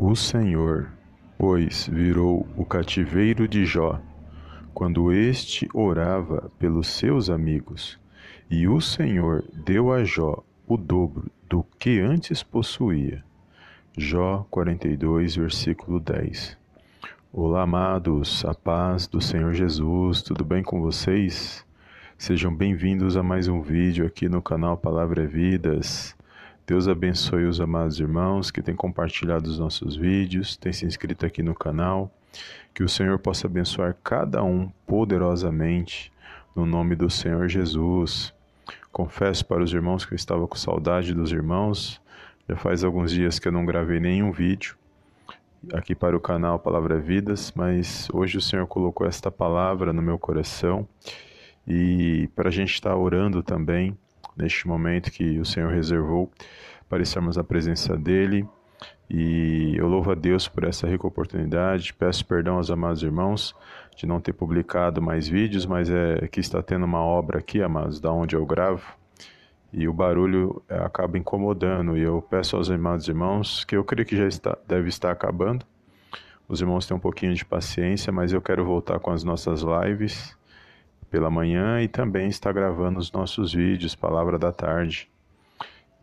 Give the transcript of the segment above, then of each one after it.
O Senhor, pois, virou o cativeiro de Jó, quando este orava pelos seus amigos, e o Senhor deu a Jó o dobro do que antes possuía. Jó 42, versículo 10. Olá, amados, a paz do Senhor Jesus, tudo bem com vocês? Sejam bem-vindos a mais um vídeo aqui no canal Palavra é Vidas. Deus abençoe os amados irmãos que têm compartilhado os nossos vídeos, têm se inscrito aqui no canal. Que o Senhor possa abençoar cada um poderosamente, no nome do Senhor Jesus. Confesso para os irmãos que eu estava com saudade dos irmãos. Já faz alguns dias que eu não gravei nenhum vídeo aqui para o canal Palavra Vidas, mas hoje o Senhor colocou esta palavra no meu coração e para a gente estar orando também neste momento que o Senhor reservou para estarmos na presença dEle. E eu louvo a Deus por essa rica oportunidade. Peço perdão aos amados irmãos de não ter publicado mais vídeos, mas é que está tendo uma obra aqui, amados, da onde eu gravo, e o barulho é, acaba incomodando. E eu peço aos amados irmãos, que eu creio que já está, deve estar acabando. Os irmãos têm um pouquinho de paciência, mas eu quero voltar com as nossas lives pela manhã e também está gravando os nossos vídeos, Palavra da Tarde.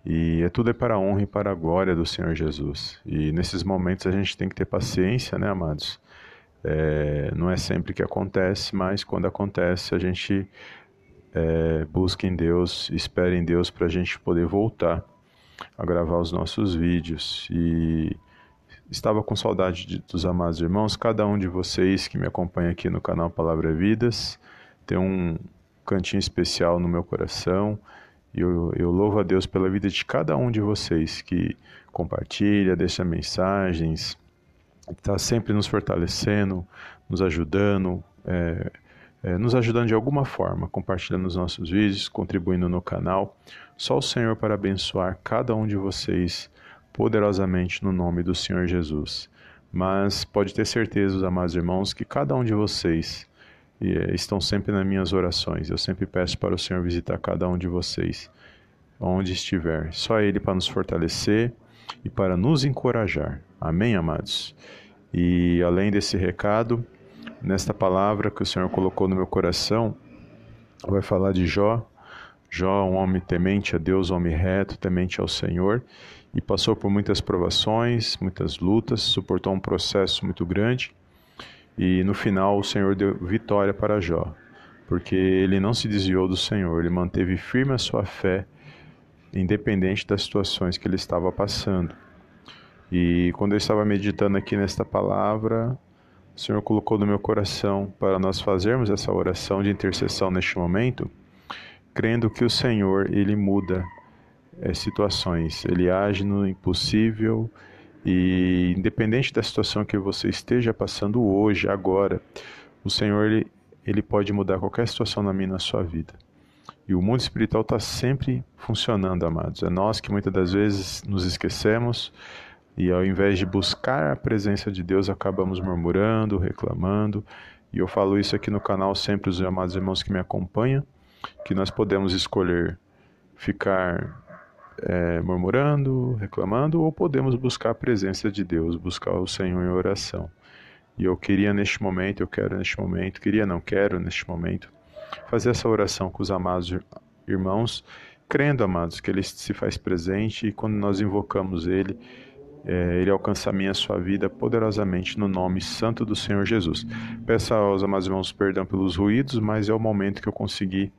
E é tudo é para a honra e para a glória do Senhor Jesus. E nesses momentos a gente tem que ter paciência, né, amados? É, não é sempre que acontece, mas quando acontece a gente é, busca em Deus, espera em Deus para a gente poder voltar a gravar os nossos vídeos. E estava com saudade de, dos amados irmãos, cada um de vocês que me acompanha aqui no canal Palavra Vidas tem um cantinho especial no meu coração. E eu, eu louvo a Deus pela vida de cada um de vocês que compartilha, deixa mensagens, está sempre nos fortalecendo, nos ajudando, é, é, nos ajudando de alguma forma, compartilhando os nossos vídeos, contribuindo no canal. Só o Senhor para abençoar cada um de vocês poderosamente no nome do Senhor Jesus. Mas pode ter certeza, os amados irmãos, que cada um de vocês e é, estão sempre nas minhas orações. Eu sempre peço para o Senhor visitar cada um de vocês, onde estiver. Só Ele para nos fortalecer e para nos encorajar. Amém, amados? E além desse recado, nesta palavra que o Senhor colocou no meu coração, vai falar de Jó. Jó, um homem temente a Deus, um homem reto, temente ao Senhor, e passou por muitas provações, muitas lutas, suportou um processo muito grande e no final o Senhor deu vitória para Jó, porque ele não se desviou do Senhor, ele manteve firme a sua fé, independente das situações que ele estava passando. E quando eu estava meditando aqui nesta palavra, o Senhor colocou no meu coração para nós fazermos essa oração de intercessão neste momento, crendo que o Senhor ele muda é, situações, ele age no impossível e independente da situação que você esteja passando hoje, agora, o Senhor ele, ele pode mudar qualquer situação na minha na sua vida. E o mundo espiritual está sempre funcionando, amados. É nós que muitas das vezes nos esquecemos e ao invés de buscar a presença de Deus, acabamos murmurando, reclamando. E eu falo isso aqui no canal sempre, os amados irmãos que me acompanham, que nós podemos escolher ficar é, murmurando, reclamando, ou podemos buscar a presença de Deus, buscar o Senhor em oração. E eu queria neste momento, eu quero neste momento, queria não quero neste momento, fazer essa oração com os amados irmãos, crendo, amados, que Ele se faz presente e quando nós invocamos Ele, é, Ele alcança a minha a sua vida poderosamente no nome santo do Senhor Jesus. Peço aos amados irmãos perdão pelos ruídos, mas é o momento que eu consegui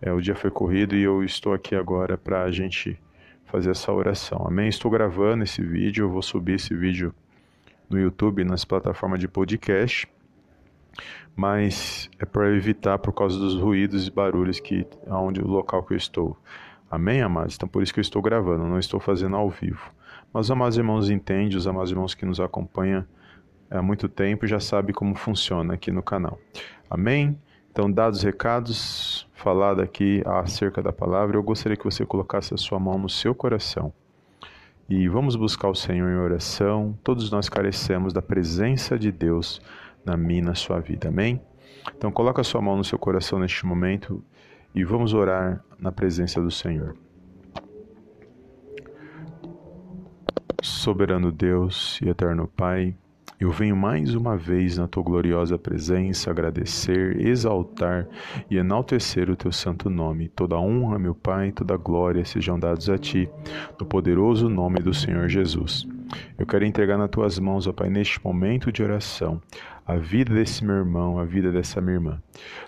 é, o dia foi corrido e eu estou aqui agora para a gente fazer essa oração. Amém? Estou gravando esse vídeo, eu vou subir esse vídeo no YouTube, nas plataformas de podcast, mas é para evitar por causa dos ruídos e barulhos que aonde o local que eu estou. Amém, amados? Então por isso que eu estou gravando, não estou fazendo ao vivo. Mas os amados irmãos entendem, os amados irmãos que nos acompanham há muito tempo já sabem como funciona aqui no canal. Amém? Então, dados os recados, falado aqui acerca da palavra, eu gostaria que você colocasse a sua mão no seu coração. E vamos buscar o Senhor em oração. Todos nós carecemos da presença de Deus na minha na sua vida. Amém? Então, coloca a sua mão no seu coração neste momento e vamos orar na presença do Senhor. Soberano Deus e eterno Pai, eu venho mais uma vez na tua gloriosa presença agradecer, exaltar e enaltecer o teu santo nome. Toda honra, meu Pai, toda glória sejam dados a ti, no poderoso nome do Senhor Jesus. Eu quero entregar nas tuas mãos, ó Pai, neste momento de oração, a vida desse meu irmão, a vida dessa minha irmã.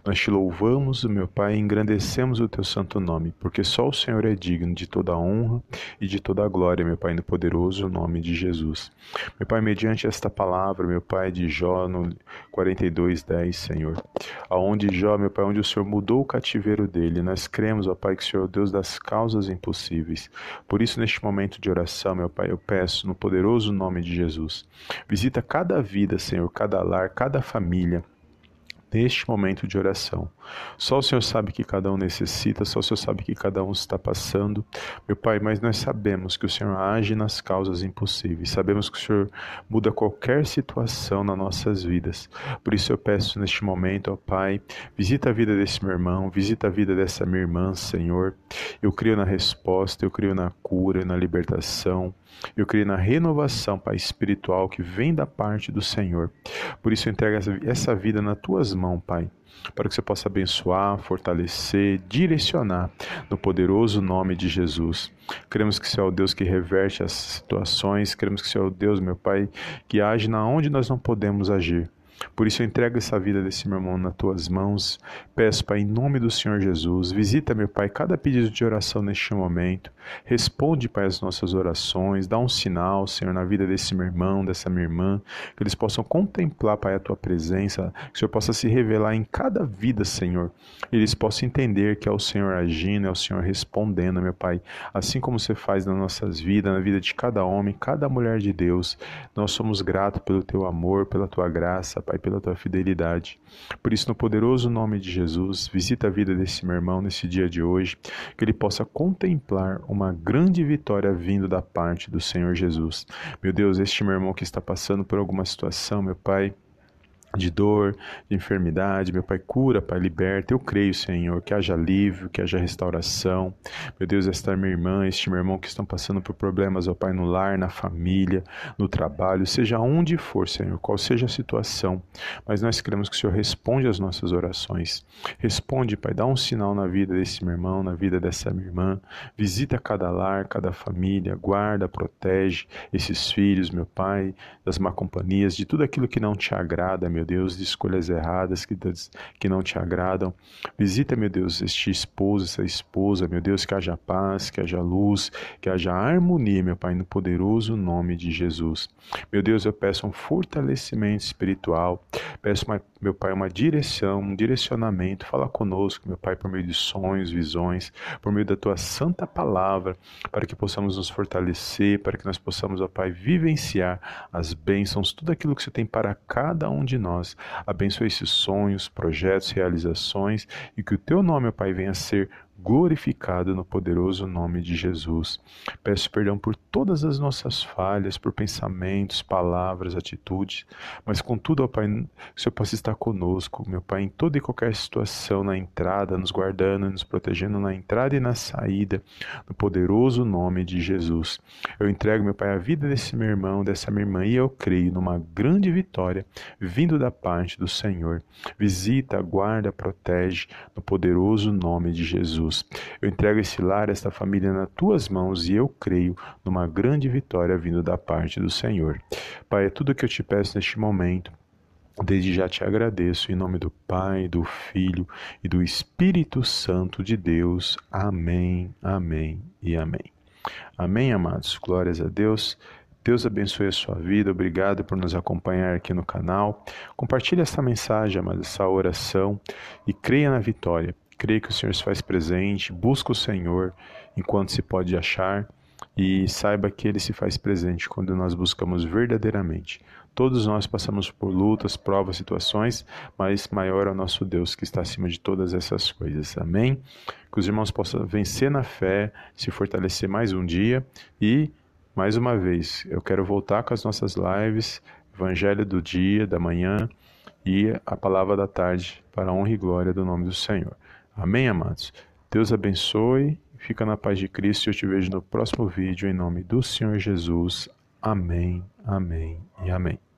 Nós te louvamos, meu Pai, e engrandecemos o teu santo nome, porque só o Senhor é digno de toda a honra e de toda a glória, meu Pai, no poderoso nome de Jesus. Meu Pai, mediante esta palavra, meu Pai, de Jó, no 42, 10, Senhor, aonde Jó, meu Pai, onde o Senhor mudou o cativeiro dele, nós cremos, ó Pai, que o Senhor é o Deus das causas impossíveis. Por isso, neste momento de oração, meu Pai, eu peço, no poderoso nome de Jesus, visita cada vida, Senhor, cada lar, cada família neste momento de oração. Só o Senhor sabe que cada um necessita, só o Senhor sabe que cada um está passando. Meu Pai, mas nós sabemos que o Senhor age nas causas impossíveis. Sabemos que o Senhor muda qualquer situação nas nossas vidas. Por isso eu peço neste momento, ó Pai, visita a vida desse meu irmão, visita a vida dessa minha irmã, Senhor. Eu creio na resposta, eu creio na cura, na libertação. Eu creio na renovação, Pai, espiritual que vem da parte do Senhor. Por isso eu entrego essa vida nas tuas mãos, Pai para que você possa abençoar, fortalecer, direcionar no poderoso nome de Jesus. Queremos que você é o Deus que reverte as situações, queremos que você é o Deus, meu Pai, que age na onde nós não podemos agir. Por isso eu entrego essa vida desse meu irmão nas tuas mãos. Peço, Pai, em nome do Senhor Jesus, visita, meu Pai, cada pedido de oração neste momento. Responde, Pai, as nossas orações. Dá um sinal, Senhor, na vida desse meu irmão, dessa minha irmã, que eles possam contemplar, Pai, a tua presença, que o Senhor possa se revelar em cada vida, Senhor. Eles possam entender que é o Senhor agindo, é o Senhor respondendo, meu Pai. Assim como você faz nas nossas vidas, na vida de cada homem, cada mulher de Deus. Nós somos gratos pelo teu amor, pela tua graça, Pai, pela tua fidelidade. Por isso, no poderoso nome de Jesus, visita a vida desse meu irmão nesse dia de hoje, que ele possa contemplar uma grande vitória vindo da parte do Senhor Jesus. Meu Deus, este meu irmão que está passando por alguma situação, meu Pai, de dor, de enfermidade. Meu Pai, cura, Pai, liberta. Eu creio, Senhor, que haja alívio, que haja restauração. Meu Deus, esta minha irmã, este meu irmão que estão passando por problemas, ó Pai, no lar, na família, no trabalho, seja onde for, Senhor, qual seja a situação. Mas nós queremos que o Senhor responda às nossas orações. Responde, Pai, dá um sinal na vida desse meu irmão, na vida dessa minha irmã. Visita cada lar, cada família, guarda, protege esses filhos, meu Pai, das má companhias, de tudo aquilo que não te agrada, meu meu Deus, de escolhas erradas que, que não te agradam. Visita, meu Deus, este esposo, essa esposa, meu Deus, que haja paz, que haja luz, que haja harmonia, meu Pai, no poderoso nome de Jesus. Meu Deus, eu peço um fortalecimento espiritual, peço, meu Pai, uma direção, um direcionamento. Fala conosco, meu Pai, por meio de sonhos, visões, por meio da tua santa palavra, para que possamos nos fortalecer, para que nós possamos, ó Pai, vivenciar as bênçãos, tudo aquilo que você tem para cada um de nós nós. Abençoe esses sonhos, projetos, realizações e que o teu nome, Pai, venha a ser glorificado no poderoso nome de Jesus. Peço perdão por todas as nossas falhas, por pensamentos, palavras, atitudes, mas contudo, ó Pai, que o Senhor possa estar conosco, meu Pai, em toda e qualquer situação, na entrada, nos guardando, nos protegendo na entrada e na saída, no poderoso nome de Jesus. Eu entrego, meu Pai, a vida desse meu irmão, dessa minha irmã, e eu creio numa grande vitória vindo da parte do Senhor. Visita, guarda, protege, no poderoso nome de Jesus. Jesus. Eu entrego esse lar, esta família nas tuas mãos e eu creio numa grande vitória vindo da parte do Senhor. Pai, é tudo que eu te peço neste momento. Desde já te agradeço em nome do Pai, do Filho e do Espírito Santo de Deus. Amém, amém e amém. Amém, amados. Glórias a Deus. Deus abençoe a sua vida. Obrigado por nos acompanhar aqui no canal. Compartilhe essa mensagem, amada, essa oração e creia na vitória crê que o Senhor se faz presente, busca o Senhor enquanto se pode achar e saiba que Ele se faz presente quando nós buscamos verdadeiramente. Todos nós passamos por lutas, provas, situações, mas maior é o nosso Deus que está acima de todas essas coisas. Amém? Que os irmãos possam vencer na fé, se fortalecer mais um dia e, mais uma vez, eu quero voltar com as nossas lives, Evangelho do dia, da manhã e a palavra da tarde, para a honra e glória do nome do Senhor. Amém, amados? Deus abençoe, fica na paz de Cristo e eu te vejo no próximo vídeo em nome do Senhor Jesus. Amém, amém e amém.